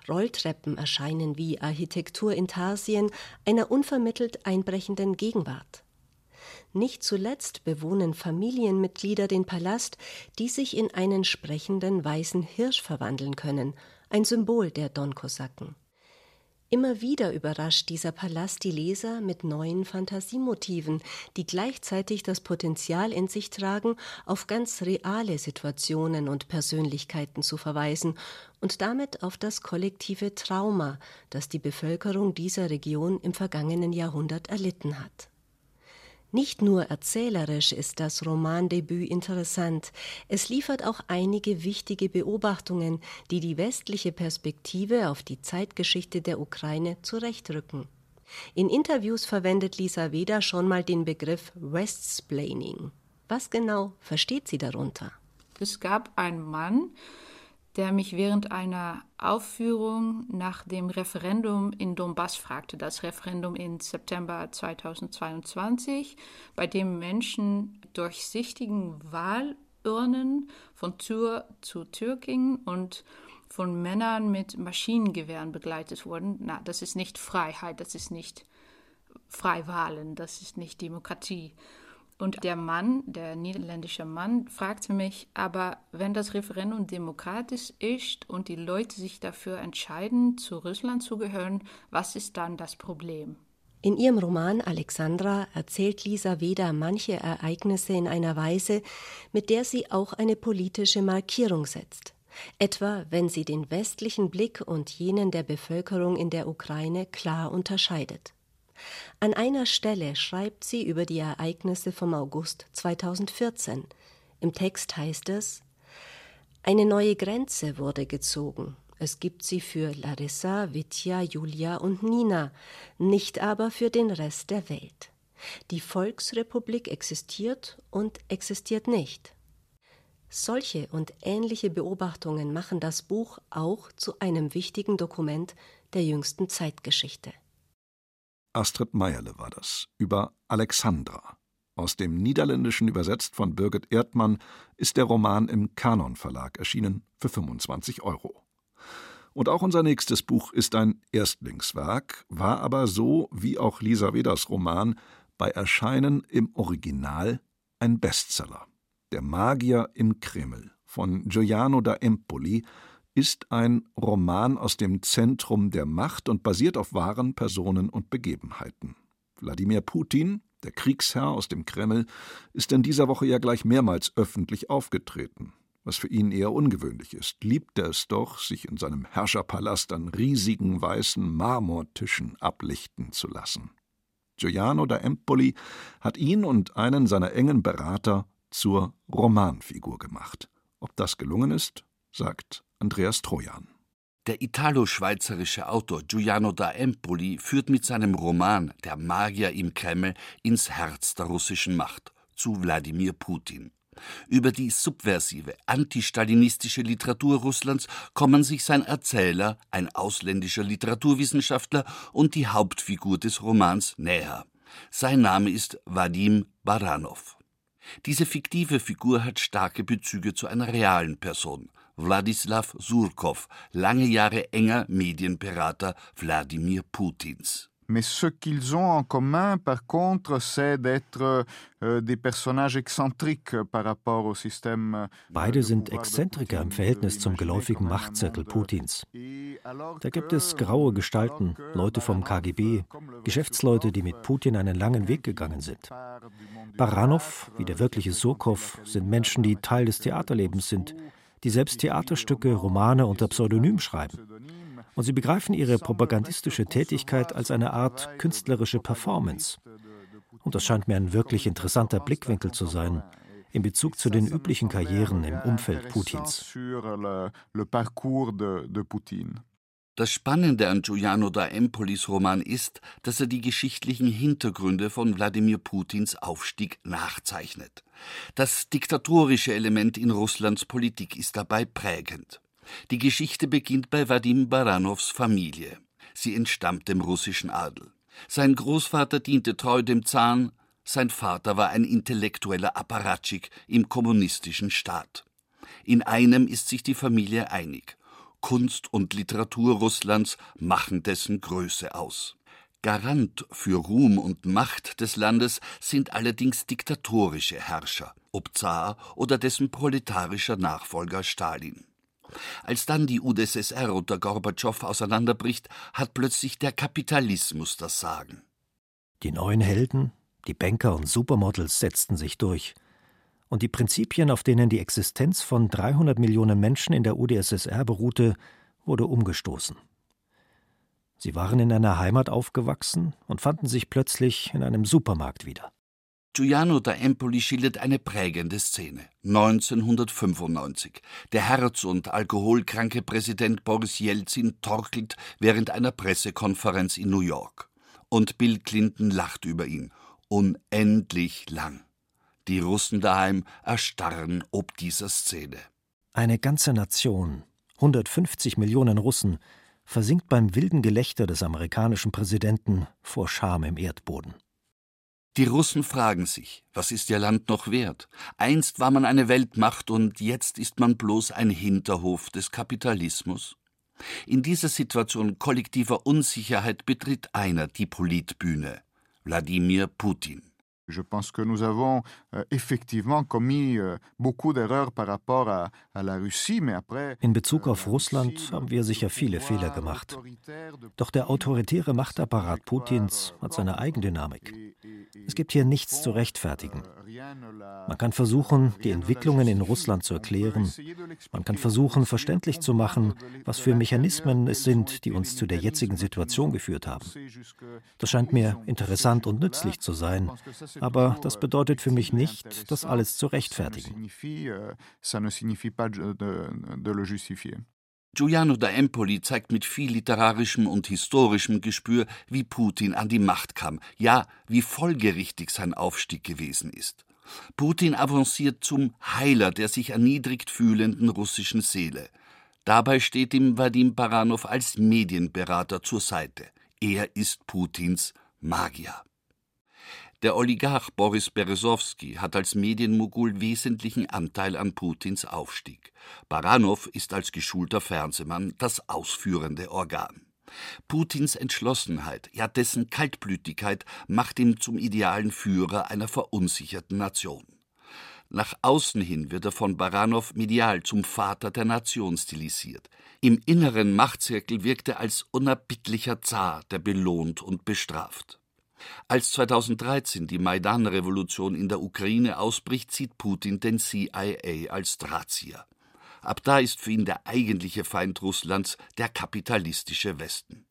Speaker 4: Rolltreppen erscheinen wie Architektur in Tarsien einer unvermittelt einbrechenden Gegenwart. Nicht zuletzt bewohnen Familienmitglieder den Palast, die sich in einen sprechenden weißen Hirsch verwandeln können, ein Symbol der Donkosaken. Immer wieder überrascht dieser Palast die Leser mit neuen Fantasiemotiven, die gleichzeitig das Potenzial in sich tragen, auf ganz reale Situationen und Persönlichkeiten zu verweisen und damit auf das kollektive Trauma, das die Bevölkerung dieser Region im vergangenen Jahrhundert erlitten hat. Nicht nur erzählerisch ist das Romandebüt interessant, es liefert auch einige wichtige Beobachtungen, die die westliche Perspektive auf die Zeitgeschichte der Ukraine zurechtrücken. In Interviews verwendet Lisa Weder schon mal den Begriff Westsplaining. Was genau versteht sie darunter?
Speaker 5: Es gab einen Mann, der mich während einer Aufführung nach dem Referendum in Donbass fragte, das Referendum im September 2022, bei dem Menschen durchsichtigen Wahlurnen von Tür zu Tür gingen und von Männern mit Maschinengewehren begleitet wurden. Na, das ist nicht Freiheit, das ist nicht Freiwahlen, das ist nicht Demokratie. Und der Mann, der niederländische Mann, fragte mich, aber wenn das Referendum demokratisch ist und die Leute sich dafür entscheiden, zu Russland zu gehören, was ist dann das Problem?
Speaker 4: In ihrem Roman Alexandra erzählt Lisa Weder manche Ereignisse in einer Weise, mit der sie auch eine politische Markierung setzt. Etwa wenn sie den westlichen Blick und jenen der Bevölkerung in der Ukraine klar unterscheidet. An einer Stelle schreibt sie über die Ereignisse vom August 2014. Im Text heißt es Eine neue Grenze wurde gezogen. Es gibt sie für Larissa, Vitya, Julia und Nina, nicht aber für den Rest der Welt. Die Volksrepublik existiert und existiert nicht. Solche und ähnliche Beobachtungen machen das Buch auch zu einem wichtigen Dokument der jüngsten Zeitgeschichte.
Speaker 2: Astrid Meierle war das, über Alexandra. Aus dem Niederländischen übersetzt von Birgit Erdmann ist der Roman im Kanon Verlag erschienen für 25 Euro. Und auch unser nächstes Buch ist ein Erstlingswerk, war aber so wie auch Lisa Weders Roman bei Erscheinen im Original ein Bestseller. Der Magier im Kreml von Giuliano da Empoli ist ein Roman aus dem Zentrum der Macht und basiert auf wahren Personen und Begebenheiten. Wladimir Putin, der Kriegsherr aus dem Kreml, ist in dieser Woche ja gleich mehrmals öffentlich aufgetreten. Was für ihn eher ungewöhnlich ist, liebt er es doch, sich in seinem Herrscherpalast an riesigen weißen Marmortischen ablichten zu lassen. Giuliano da Empoli hat ihn und einen seiner engen Berater zur Romanfigur gemacht. Ob das gelungen ist, sagt Andreas Trojan.
Speaker 6: Der italo-schweizerische Autor Giuliano da Empoli führt mit seinem Roman Der Magier im Kreml ins Herz der russischen Macht, zu Wladimir Putin. Über die subversive, antistalinistische Literatur Russlands kommen sich sein Erzähler, ein ausländischer Literaturwissenschaftler und die Hauptfigur des Romans näher. Sein Name ist Vadim Baranov. Diese fiktive Figur hat starke Bezüge zu einer realen Person, Wladislaw Surkow, lange Jahre enger Medienberater Wladimir Putins.
Speaker 7: Mais ce qu'ils ont en commun, par contre, c'est d'être euh, des personnages excentriques par rapport au système. Euh,
Speaker 8: Beide sind Exzentriker im Verhältnis zum geläufigen Machtzirkel Putins. Da gibt es graue Gestalten, Leute vom KGB, Geschäftsleute, die mit Putin einen langen Weg gegangen sind. Baranov, wie der wirkliche Surkow, sind Menschen, die Teil des Theaterlebens sind, die selbst Theaterstücke, Romane unter Pseudonym schreiben. Und sie begreifen ihre propagandistische Tätigkeit als eine Art künstlerische Performance. Und das scheint mir ein wirklich interessanter Blickwinkel zu sein in Bezug zu den üblichen Karrieren im Umfeld Putins.
Speaker 6: Das Spannende an Giuliano da Empolis Roman ist, dass er die geschichtlichen Hintergründe von Wladimir Putins Aufstieg nachzeichnet. Das diktatorische Element in Russlands Politik ist dabei prägend. Die Geschichte beginnt bei Wadim Baranows Familie. Sie entstammt dem russischen Adel. Sein Großvater diente treu dem Zahn, sein Vater war ein intellektueller Apparatschik im kommunistischen Staat. In einem ist sich die Familie einig. Kunst und Literatur Russlands machen dessen Größe aus. Garant für Ruhm und Macht des Landes sind allerdings diktatorische Herrscher, ob Zar oder dessen proletarischer Nachfolger Stalin. Als dann die UdSSR unter Gorbatschow auseinanderbricht, hat plötzlich der Kapitalismus das Sagen.
Speaker 8: Die neuen Helden, die Banker und Supermodels setzten sich durch und die Prinzipien, auf denen die Existenz von 300 Millionen Menschen in der UdSSR beruhte, wurde umgestoßen. Sie waren in einer Heimat aufgewachsen und fanden sich plötzlich in einem Supermarkt wieder.
Speaker 6: Giuliano da Empoli schildert eine prägende Szene. 1995. Der herz- und alkoholkranke Präsident Boris Jelzin torkelt während einer Pressekonferenz in New York. Und Bill Clinton lacht über ihn. Unendlich lang. Die Russen daheim erstarren ob dieser Szene.
Speaker 8: Eine ganze Nation, 150 Millionen Russen, versinkt beim wilden Gelächter des amerikanischen Präsidenten vor Scham im Erdboden.
Speaker 6: Die Russen fragen sich, was ist ihr Land noch wert? Einst war man eine Weltmacht und jetzt ist man bloß ein Hinterhof des Kapitalismus. In dieser Situation kollektiver Unsicherheit betritt einer die Politbühne, Wladimir Putin.
Speaker 7: Je pense que nous avons euh, effectivement commis euh, beaucoup d'erreurs par rapport à la Russie, mais après.
Speaker 8: In Bezug auf Russland haben wir sicher viele Fehler gemacht. Doch der autoritäre Machtapparat Putins hat seine Eigendynamik. Es gibt hier nichts zu rechtfertigen. Man kann versuchen, die Entwicklungen in Russland zu erklären. Man kann versuchen, verständlich zu machen, was für Mechanismen es sind, die uns zu der jetzigen Situation geführt haben. Das scheint mir interessant und nützlich zu sein. Aber das bedeutet für mich nicht, das alles zu rechtfertigen.
Speaker 6: Giuliano da Empoli zeigt mit viel literarischem und historischem Gespür, wie Putin an die Macht kam, ja, wie folgerichtig sein Aufstieg gewesen ist. Putin avanciert zum Heiler der sich erniedrigt fühlenden russischen Seele. Dabei steht ihm Vadim Baranow als Medienberater zur Seite. Er ist Putins Magier. Der Oligarch Boris Berezowski hat als Medienmogul wesentlichen Anteil an Putins Aufstieg. Baranow ist als geschulter Fernsehmann das ausführende Organ. Putins Entschlossenheit, ja dessen Kaltblütigkeit macht ihn zum idealen Führer einer verunsicherten Nation. Nach außen hin wird er von Baranow medial zum Vater der Nation stilisiert. Im inneren Machtzirkel wirkt er als unerbittlicher Zar, der belohnt und bestraft. Als 2013 die Maidan-Revolution in der Ukraine ausbricht, zieht Putin den CIA als Drahtzieher. Ab da ist für ihn der eigentliche Feind Russlands der kapitalistische Westen.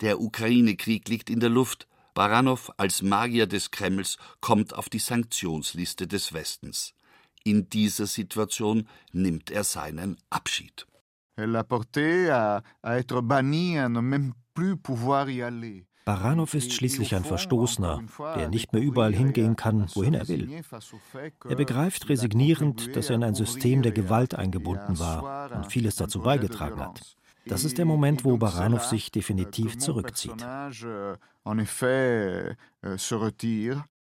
Speaker 6: Der Ukraine-Krieg liegt in der Luft. Baranow als Magier des Kremls kommt auf die Sanktionsliste des Westens. In dieser Situation nimmt er seinen Abschied.
Speaker 7: Elle a porté à, à être banni, à ne.
Speaker 8: Baranow ist schließlich ein Verstoßener, der nicht mehr überall hingehen kann, wohin er will. Er begreift resignierend, dass er in ein System der Gewalt eingebunden war und vieles dazu beigetragen hat. Das ist der Moment, wo Baranow sich definitiv zurückzieht.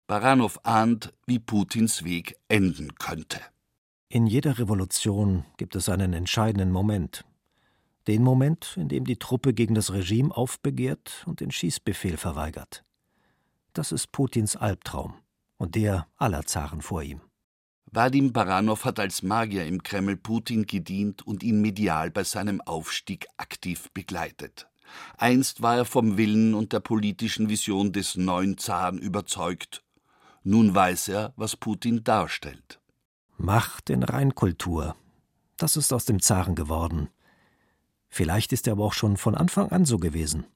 Speaker 6: Baranow ahnt, wie Putins Weg enden könnte.
Speaker 8: In jeder Revolution gibt es einen entscheidenden Moment, den Moment, in dem die Truppe gegen das Regime aufbegehrt und den Schießbefehl verweigert. Das ist Putins Albtraum und der aller Zaren vor ihm.
Speaker 6: Wadim Baranow hat als Magier im Kreml Putin gedient und ihn medial bei seinem Aufstieg aktiv begleitet. Einst war er vom Willen und der politischen Vision des neuen Zaren überzeugt. Nun weiß er, was Putin darstellt.
Speaker 8: Macht in Reinkultur. Das ist aus dem Zaren geworden. Vielleicht ist er aber auch schon von Anfang an so gewesen.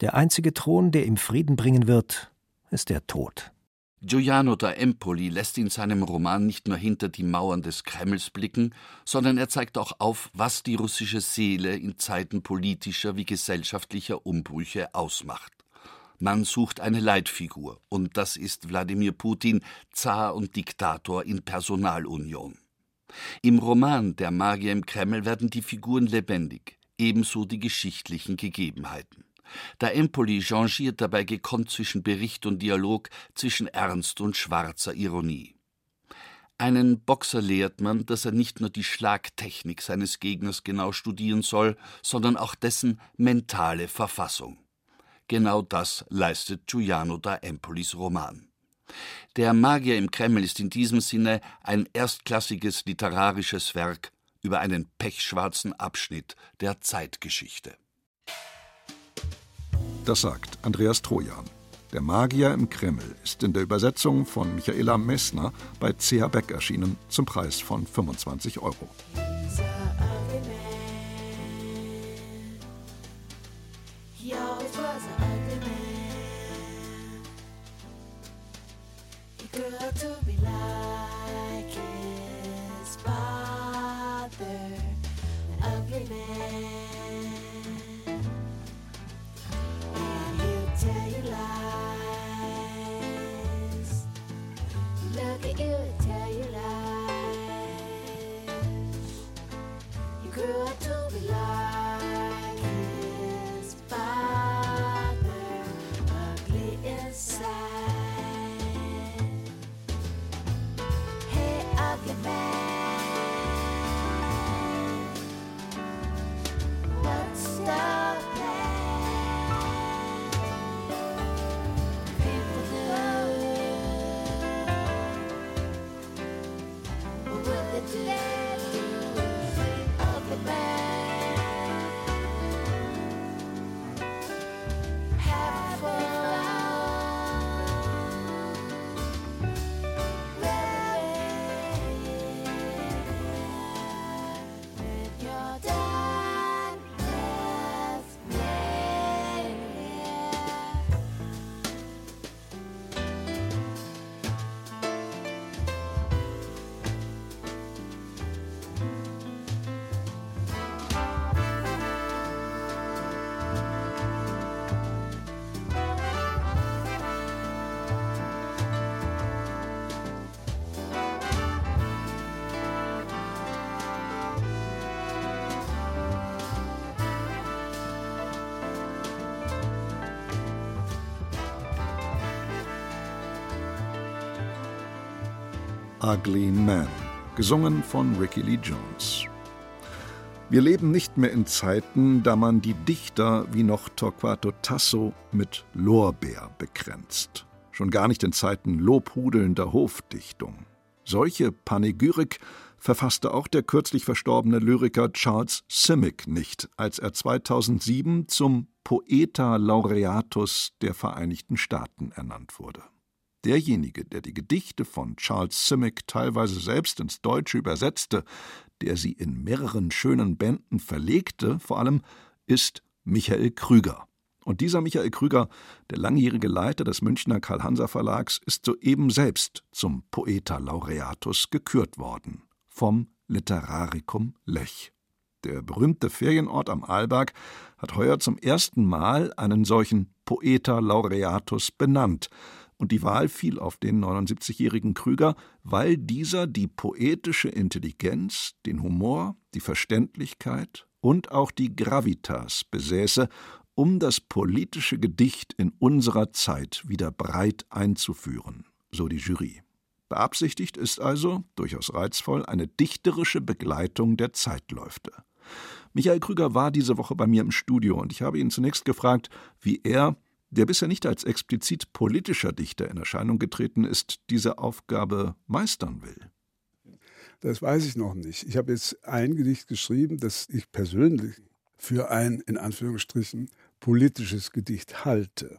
Speaker 8: Der einzige Thron, der ihm Frieden bringen wird, ist der Tod.
Speaker 6: Giuliano da Empoli lässt in seinem Roman nicht nur hinter die Mauern des Kremls blicken, sondern er zeigt auch auf, was die russische Seele in Zeiten politischer wie gesellschaftlicher Umbrüche ausmacht. Man sucht eine Leitfigur, und das ist Wladimir Putin, Zar und Diktator in Personalunion. Im Roman Der Magier im Kreml werden die Figuren lebendig, ebenso die geschichtlichen Gegebenheiten. Da Empoli changiert dabei gekonnt zwischen Bericht und Dialog, zwischen Ernst und schwarzer Ironie. Einen Boxer lehrt man, dass er nicht nur die Schlagtechnik seines Gegners genau studieren soll, sondern auch dessen mentale Verfassung. Genau das leistet Giuliano da Empolis Roman. Der Magier im Kreml ist in diesem Sinne ein erstklassiges literarisches Werk über einen pechschwarzen Abschnitt der Zeitgeschichte.
Speaker 2: Das sagt Andreas Trojan. Der Magier im Kreml ist in der Übersetzung von Michaela Messner bei CH Beck erschienen zum Preis von 25 Euro. to be loved. Ugly Man, gesungen von Ricky Lee Jones. Wir leben nicht mehr in Zeiten, da man die Dichter wie noch Torquato Tasso mit Lorbeer begrenzt. Schon gar nicht in Zeiten lobhudelnder Hofdichtung. Solche Panegyrik verfasste auch der kürzlich verstorbene Lyriker Charles Simic nicht, als er 2007 zum Poeta Laureatus der Vereinigten Staaten ernannt wurde. Derjenige, der die Gedichte von Charles Simic teilweise selbst ins Deutsche übersetzte, der sie in mehreren schönen Bänden verlegte, vor allem, ist Michael Krüger. Und dieser Michael Krüger, der langjährige Leiter des Münchner Karl-Hanser Verlags, ist soeben selbst zum Poeta Laureatus gekürt worden vom Literaricum Lech. Der berühmte Ferienort am Arlberg hat heuer zum ersten Mal einen solchen Poeta Laureatus benannt, und die Wahl fiel auf den 79-jährigen Krüger, weil dieser die poetische Intelligenz, den Humor, die Verständlichkeit und auch die Gravitas besäße, um das politische Gedicht in unserer Zeit wieder breit einzuführen, so die Jury. Beabsichtigt ist also, durchaus reizvoll, eine dichterische Begleitung der Zeitläufte. Michael Krüger war diese Woche bei mir im Studio und ich habe ihn zunächst gefragt, wie er der bisher nicht als explizit politischer Dichter in Erscheinung getreten ist, diese Aufgabe meistern will?
Speaker 9: Das weiß ich noch nicht. Ich habe jetzt ein Gedicht geschrieben, das ich persönlich für ein, in Anführungsstrichen, politisches Gedicht halte,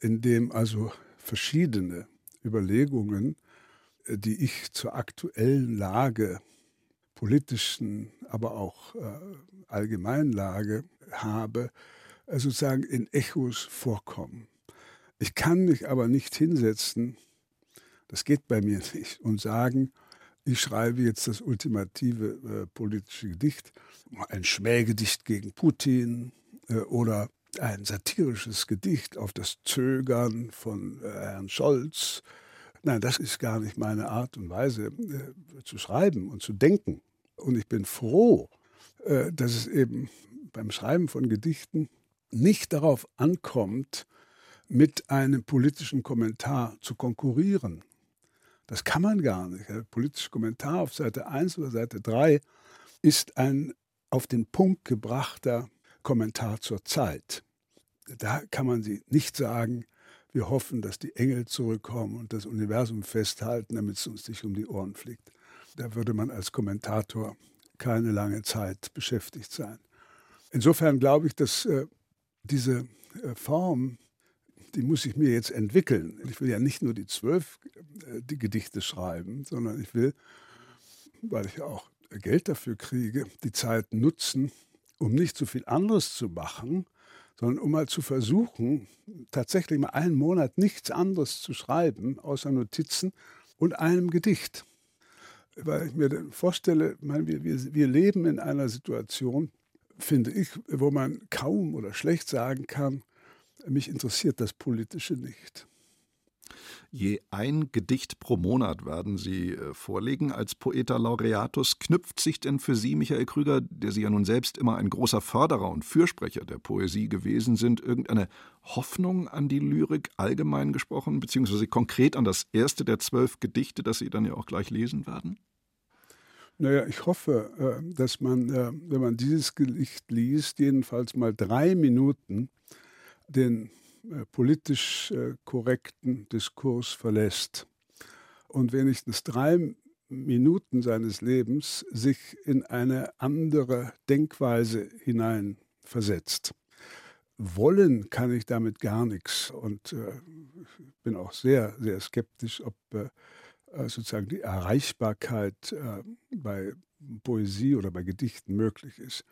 Speaker 9: in dem also verschiedene Überlegungen, äh, die ich zur aktuellen Lage, politischen, aber auch äh, allgemeinen Lage habe, sozusagen in Echos vorkommen. Ich kann mich aber nicht hinsetzen, das geht bei mir nicht, und sagen, ich schreibe jetzt das ultimative äh, politische Gedicht, ein Schmähgedicht gegen Putin äh, oder ein satirisches Gedicht auf das Zögern von äh, Herrn Scholz. Nein, das ist gar nicht meine Art und Weise äh, zu schreiben und zu denken. Und ich bin froh, äh, dass es eben beim Schreiben von Gedichten nicht darauf ankommt, mit einem politischen Kommentar zu konkurrieren. Das kann man gar nicht. Der politische Kommentar auf Seite 1 oder Seite 3 ist ein auf den Punkt gebrachter Kommentar zur Zeit. Da kann man sie nicht sagen, wir hoffen, dass die Engel zurückkommen und das Universum festhalten, damit es uns nicht um die Ohren fliegt. Da würde man als Kommentator keine lange Zeit beschäftigt sein. Insofern glaube ich, dass äh, diese äh, Form, die muss ich mir jetzt entwickeln. Ich will ja nicht nur die zwölf äh, die Gedichte schreiben, sondern ich will, weil ich auch Geld dafür kriege, die Zeit nutzen, um nicht so viel anderes zu machen, sondern um mal zu versuchen, tatsächlich mal einen Monat nichts anderes zu schreiben, außer Notizen und einem Gedicht. Weil ich mir vorstelle, wir, wir, wir leben in einer Situation, finde ich, wo man kaum oder schlecht sagen kann, mich interessiert das Politische nicht.
Speaker 2: Je ein Gedicht pro Monat werden Sie äh, vorlegen als Poeta Laureatus. Knüpft sich denn für Sie, Michael Krüger, der Sie ja nun selbst immer ein großer Förderer und Fürsprecher der Poesie gewesen sind, irgendeine Hoffnung an die Lyrik allgemein gesprochen, beziehungsweise konkret an das erste der zwölf Gedichte, das Sie dann ja auch gleich lesen werden?
Speaker 9: Naja, ich hoffe, äh, dass man, äh, wenn man dieses Gedicht liest, jedenfalls mal drei Minuten den äh, politisch korrekten Diskurs verlässt und wenigstens drei Minuten seines Lebens sich in eine andere Denkweise hineinversetzt. Wollen kann ich damit gar nichts und äh, bin auch sehr, sehr skeptisch, ob äh, sozusagen die Erreichbarkeit äh, bei Poesie oder bei Gedichten möglich ist.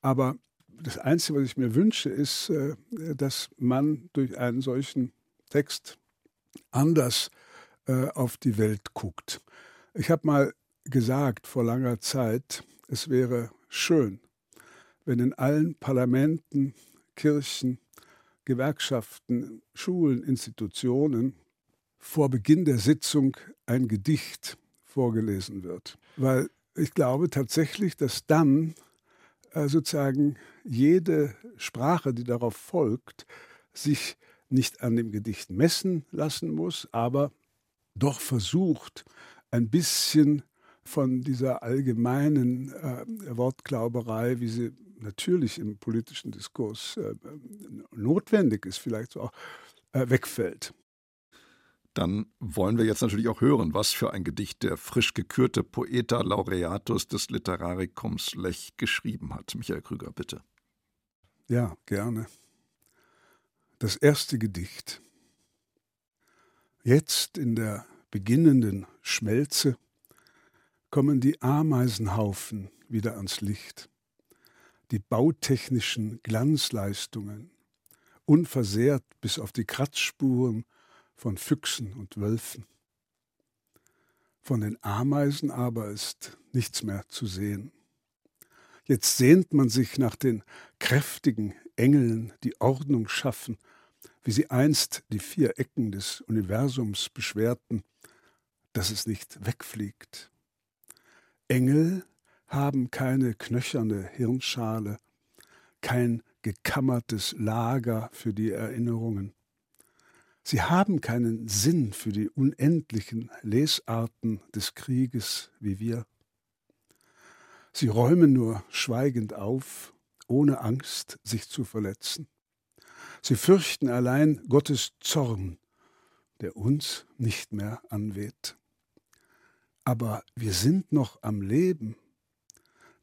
Speaker 9: Aber das Einzige, was ich mir wünsche, ist, äh, dass man durch einen solchen Text anders auf die Welt guckt. Ich habe mal gesagt vor langer Zeit, es wäre schön, wenn in allen Parlamenten, Kirchen, Gewerkschaften, Schulen, Institutionen vor Beginn der Sitzung ein Gedicht vorgelesen wird. Weil ich glaube tatsächlich, dass dann äh, sozusagen jede Sprache, die darauf folgt, sich nicht an dem Gedicht messen lassen muss, aber doch versucht, ein bisschen von dieser allgemeinen äh, Wortglauberei, wie sie natürlich im politischen Diskurs äh, notwendig ist, vielleicht auch, äh, wegfällt
Speaker 2: dann wollen wir jetzt natürlich auch hören, was für ein Gedicht der frisch gekürte Poeta Laureatus des Literarikums Lech geschrieben hat. Michael Krüger, bitte.
Speaker 9: Ja, gerne. Das erste Gedicht. Jetzt in der beginnenden Schmelze kommen die Ameisenhaufen wieder ans Licht, die bautechnischen Glanzleistungen, unversehrt bis auf die Kratzspuren von Füchsen und Wölfen. Von den Ameisen aber ist nichts mehr zu sehen. Jetzt sehnt man sich nach den kräftigen Engeln, die Ordnung schaffen, wie sie einst die vier Ecken des Universums beschwerten, dass es nicht wegfliegt. Engel haben keine knöcherne Hirnschale, kein gekammertes Lager für die Erinnerungen. Sie haben keinen Sinn für die unendlichen Lesarten des Krieges wie wir. Sie räumen nur schweigend auf, ohne Angst, sich zu verletzen. Sie fürchten allein Gottes Zorn, der uns nicht mehr anweht. Aber wir sind noch am Leben.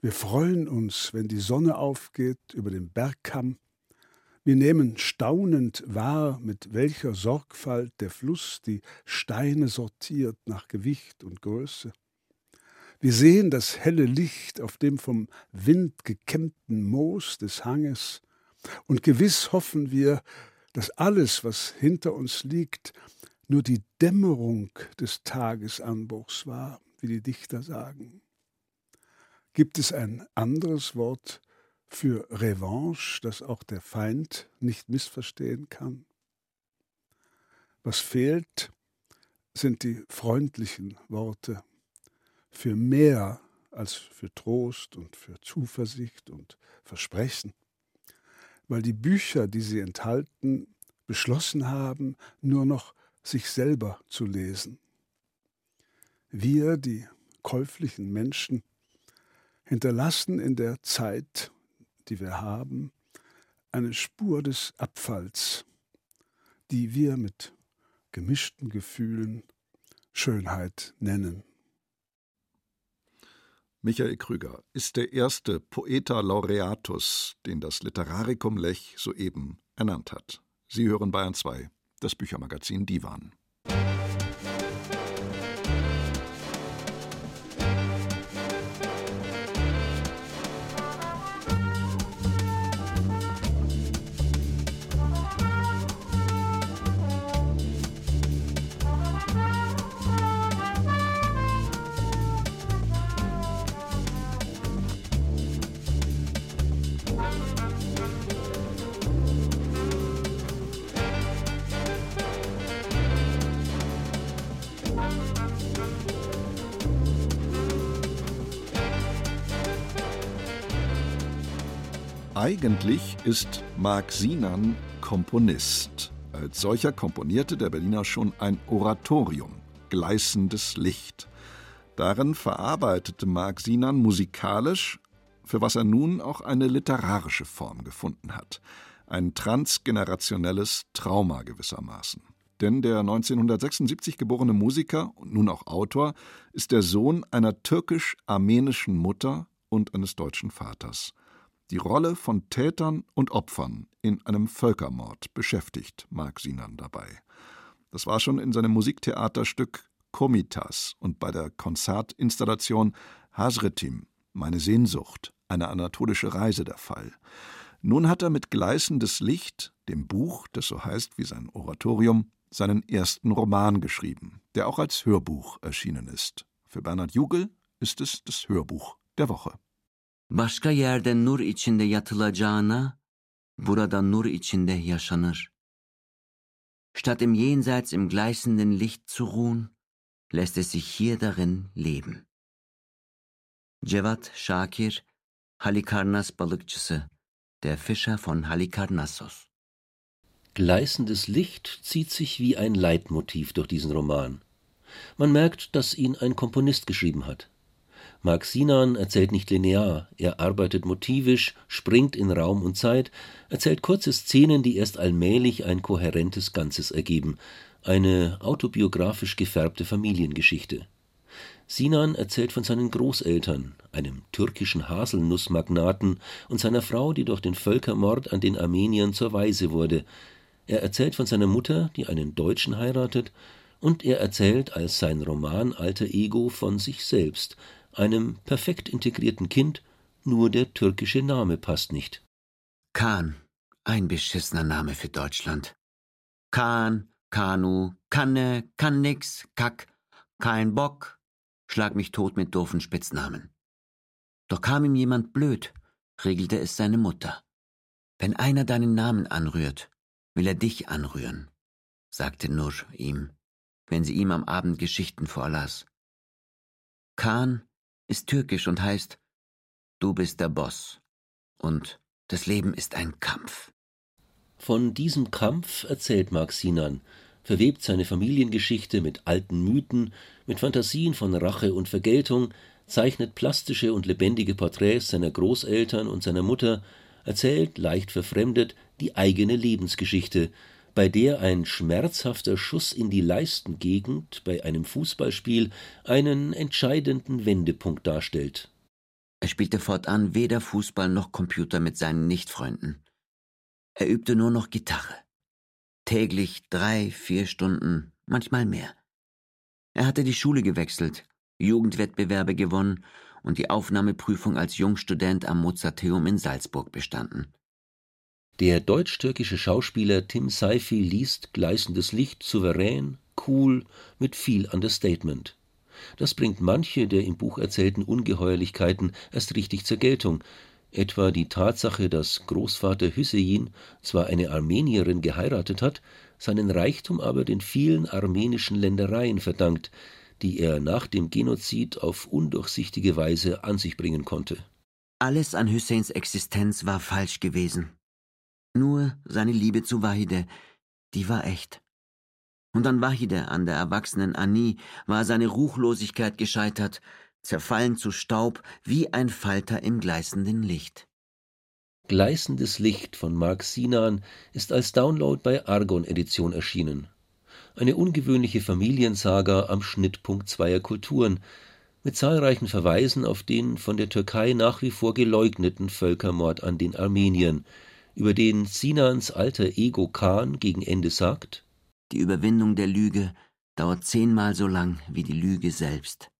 Speaker 9: Wir freuen uns, wenn die Sonne aufgeht über dem Bergkamm wir nehmen staunend wahr, mit welcher Sorgfalt der Fluss die Steine sortiert nach Gewicht und Größe. Wir sehen das helle Licht auf dem vom Wind gekämmten Moos des Hanges, und gewiss hoffen wir, dass alles, was hinter uns liegt, nur die Dämmerung des Tagesanbruchs war, wie die Dichter sagen. Gibt es ein anderes Wort für Revanche, das auch der Feind nicht missverstehen kann. Was fehlt, sind die freundlichen Worte für mehr als für Trost und für Zuversicht und Versprechen, weil die Bücher, die sie enthalten, beschlossen haben, nur noch sich selber zu lesen. Wir, die käuflichen Menschen, hinterlassen in der Zeit die wir haben, eine Spur des Abfalls, die wir mit gemischten Gefühlen Schönheit nennen.
Speaker 2: Michael Krüger ist der erste Poeta Laureatus, den das Literarikum Lech soeben ernannt hat. Sie hören Bayern 2, das Büchermagazin Divan. Eigentlich ist Marc Sinan Komponist. Als solcher komponierte der Berliner schon ein Oratorium, Gleißendes Licht. Darin verarbeitete Marc Sinan musikalisch, für was er nun auch eine literarische Form gefunden hat. Ein transgenerationelles Trauma gewissermaßen. Denn der 1976 geborene Musiker und nun auch Autor ist der Sohn einer türkisch-armenischen Mutter und eines deutschen Vaters. Die Rolle von Tätern und Opfern in einem Völkermord beschäftigt Mark Sinan dabei. Das war schon in seinem Musiktheaterstück Komitas und bei der Konzertinstallation Hasretim, meine Sehnsucht, eine anatolische Reise der Fall. Nun hat er mit Gleißendes Licht, dem Buch, das so heißt wie sein Oratorium, seinen ersten Roman geschrieben, der auch als Hörbuch erschienen ist. Für Bernhard Jugel ist es das Hörbuch der Woche.
Speaker 10: Başka yerde nur içinde yatılacağına, burada nur içinde yaşanır. Statt im Jenseits im gleißenden Licht zu ruhen, lässt es sich hier darin leben. Cevat Şakir, Halikarnas balıkçısı, der Fischer von Halikarnassos.
Speaker 11: Gleißendes Licht zieht sich wie ein Leitmotiv durch diesen Roman. Man merkt, dass ihn ein Komponist geschrieben hat. Mark Sinan erzählt nicht linear, er arbeitet motivisch, springt in Raum und Zeit, erzählt kurze Szenen, die erst allmählich ein kohärentes Ganzes ergeben, eine autobiografisch gefärbte Familiengeschichte. Sinan erzählt von seinen Großeltern, einem türkischen Haselnussmagnaten und seiner Frau, die durch den Völkermord an den Armeniern zur Waise wurde. Er erzählt von seiner Mutter, die einen Deutschen heiratet, und er erzählt als sein Roman Alter Ego von sich selbst, einem perfekt integrierten Kind, nur der türkische Name passt nicht.
Speaker 10: Kahn, ein beschissener Name für Deutschland. Kahn, Kanu, Kanne, kann nix, Kack, kein Bock, schlag mich tot mit doofen Spitznamen. Doch kam ihm jemand blöd, regelte es seine Mutter. Wenn einer deinen Namen anrührt, will er dich anrühren, sagte Nur ihm, wenn sie ihm am Abend Geschichten vorlas. Kahn ist türkisch und heißt Du bist der Boss und das Leben ist ein Kampf.
Speaker 11: Von diesem Kampf erzählt Mark Sinan, verwebt seine Familiengeschichte mit alten Mythen, mit Fantasien von Rache und Vergeltung, zeichnet plastische und lebendige Porträts seiner Großeltern und seiner Mutter, erzählt, leicht verfremdet, die eigene Lebensgeschichte, bei der ein schmerzhafter Schuss in die Leistengegend bei einem Fußballspiel einen entscheidenden Wendepunkt darstellt.
Speaker 10: Er spielte fortan weder Fußball noch Computer mit seinen Nichtfreunden. Er übte nur noch Gitarre. Täglich drei, vier Stunden, manchmal mehr. Er hatte die Schule gewechselt, Jugendwettbewerbe gewonnen und die Aufnahmeprüfung als Jungstudent am Mozarteum in Salzburg bestanden.
Speaker 11: Der deutsch-türkische Schauspieler Tim Seifi liest Gleißendes Licht souverän, cool, mit viel Understatement. Das bringt manche der im Buch erzählten Ungeheuerlichkeiten erst richtig zur Geltung, etwa die Tatsache, dass Großvater Hüseyin zwar eine Armenierin geheiratet hat, seinen Reichtum aber den vielen armenischen Ländereien verdankt, die er nach dem Genozid auf undurchsichtige Weise an sich bringen konnte.
Speaker 10: Alles an Hüsseins Existenz war falsch gewesen. Nur seine Liebe zu Wahide, die war echt. Und an Wahide, an der erwachsenen Annie, war seine Ruchlosigkeit gescheitert, zerfallen zu Staub wie ein Falter im gleißenden Licht.
Speaker 11: Gleißendes Licht von Mark Sinan ist als Download bei Argon Edition erschienen. Eine ungewöhnliche Familiensaga am Schnittpunkt zweier Kulturen, mit zahlreichen Verweisen auf den von der Türkei nach wie vor geleugneten Völkermord an den Armeniern, über den Sinans alter Ego Khan gegen Ende sagt,
Speaker 10: die Überwindung der Lüge dauert zehnmal so lang wie die Lüge selbst.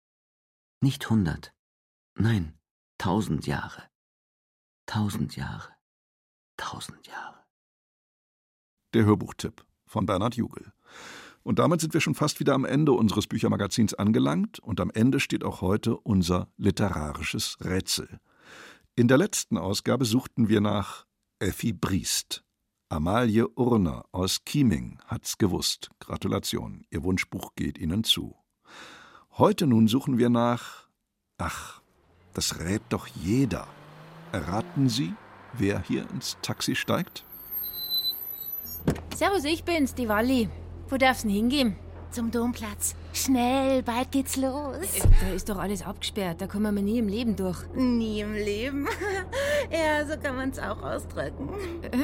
Speaker 10: Nicht hundert, nein, tausend Jahre. Tausend Jahre. Tausend Jahre.
Speaker 2: Der Hörbuchtipp von Bernhard Jugel. Und damit sind wir schon fast wieder am Ende unseres Büchermagazins angelangt und am Ende steht auch heute unser literarisches Rätsel. In der letzten Ausgabe suchten wir nach Effi Briest. Amalie Urner aus Kieming hat's gewusst. Gratulation, Ihr Wunschbuch geht Ihnen zu. Heute nun suchen wir nach. Ach, das rät doch jeder. Erraten Sie, wer hier ins Taxi steigt?
Speaker 12: Servus, ich bin's, die Walli. Wo darf's denn hingehen?
Speaker 13: Zum Domplatz. Schnell, bald geht's los.
Speaker 12: Da ist doch alles abgesperrt, da kommen wir nie im Leben durch.
Speaker 13: Nie im Leben? ja, so kann man's auch ausdrücken.
Speaker 12: Äh,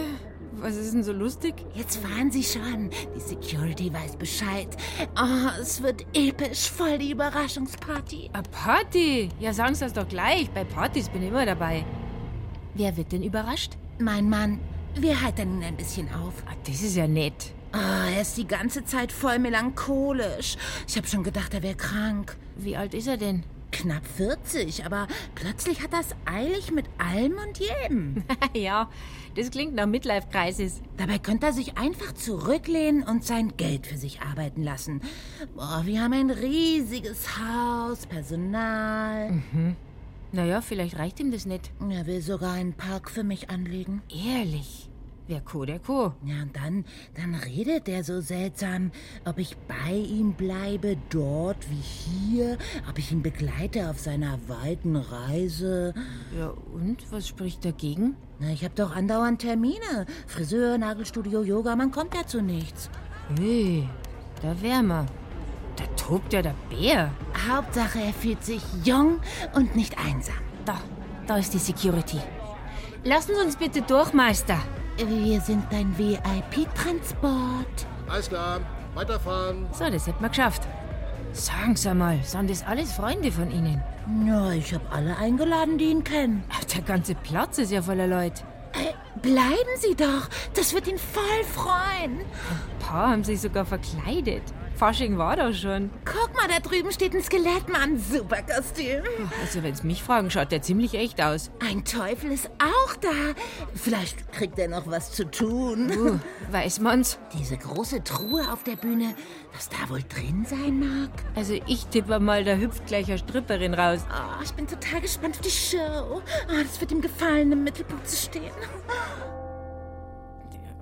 Speaker 12: was ist denn so lustig?
Speaker 13: Jetzt fahren Sie schon. Die Security weiß Bescheid. Oh, es wird episch, voll die Überraschungsparty.
Speaker 12: Eine Party? Ja, sagen Sie das doch gleich. Bei Partys bin ich immer dabei. Wer wird denn überrascht?
Speaker 13: Mein Mann. Wir heitern ihn ein bisschen auf.
Speaker 12: Ah, das ist ja nett.
Speaker 13: Ah, er ist die ganze Zeit voll melancholisch. Ich habe schon gedacht, er wäre krank.
Speaker 12: Wie alt ist er denn?
Speaker 13: Knapp 40, aber plötzlich hat er es eilig mit allem und jedem.
Speaker 12: ja, das klingt nach Midlife-Crisis.
Speaker 13: Dabei könnte er sich einfach zurücklehnen und sein Geld für sich arbeiten lassen. Boah, wir haben ein riesiges Haus, Personal.
Speaker 12: Mhm. Naja, vielleicht reicht ihm das nicht.
Speaker 13: Er will sogar einen Park für mich anlegen.
Speaker 12: Ehrlich? Wer Co, der Co.
Speaker 13: Ja, und dann, dann redet er so seltsam, ob ich bei ihm bleibe, dort wie hier, ob ich ihn begleite auf seiner weiten Reise.
Speaker 12: Ja, und? Was spricht dagegen?
Speaker 13: Na, ich hab doch andauernd Termine. Friseur, Nagelstudio, Yoga, man kommt ja zu nichts.
Speaker 12: Hey, da wär man. Da tobt ja der Bär.
Speaker 13: Hauptsache, er fühlt sich jung und nicht einsam.
Speaker 12: Da, da ist die Security. Lassen Sie uns bitte durch, Meister.
Speaker 13: Wir sind dein VIP-Transport.
Speaker 14: Alles klar, weiterfahren.
Speaker 12: So, das hätten wir geschafft. Sagen Sie mal, sind das alles Freunde von Ihnen?
Speaker 13: Ja, ich habe alle eingeladen, die ihn kennen.
Speaker 12: Ach, der ganze Platz ist ja voller Leute.
Speaker 13: Äh, bleiben Sie doch, das wird ihn voll freuen.
Speaker 12: Ein paar haben sich sogar verkleidet. Fasching war doch schon.
Speaker 13: Guck mal, da drüben steht ein Skelettmann. Super Kostüm.
Speaker 12: Also, wenn Sie mich fragen, schaut der ziemlich echt aus.
Speaker 13: Ein Teufel ist auch da. Vielleicht kriegt er noch was zu tun.
Speaker 12: Uh, weiß man's?
Speaker 13: Diese große Truhe auf der Bühne, was da wohl drin sein mag?
Speaker 12: Also, ich tippe mal, da hüpft gleich eine Stripperin raus.
Speaker 13: Oh, ich bin total gespannt auf die Show. Oh, das wird ihm gefallen, im Mittelpunkt zu stehen.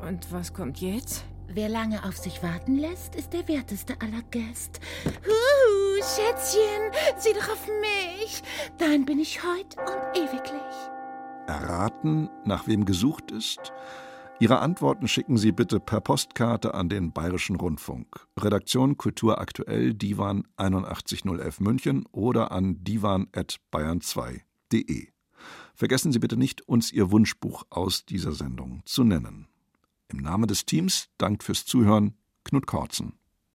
Speaker 12: Und was kommt jetzt?
Speaker 13: Wer lange auf sich warten lässt, ist der werteste aller Gäste. Huhu, Schätzchen, sieh doch auf mich. Dein bin ich heut und ewiglich.
Speaker 2: Erraten, nach wem gesucht ist? Ihre Antworten schicken Sie bitte per Postkarte an den Bayerischen Rundfunk. Redaktion Kultur aktuell Divan 81011 München oder an divan.bayern2.de. Vergessen Sie bitte nicht, uns Ihr Wunschbuch aus dieser Sendung zu nennen. Im Namen des Teams dankt fürs Zuhören Knut Kortzen.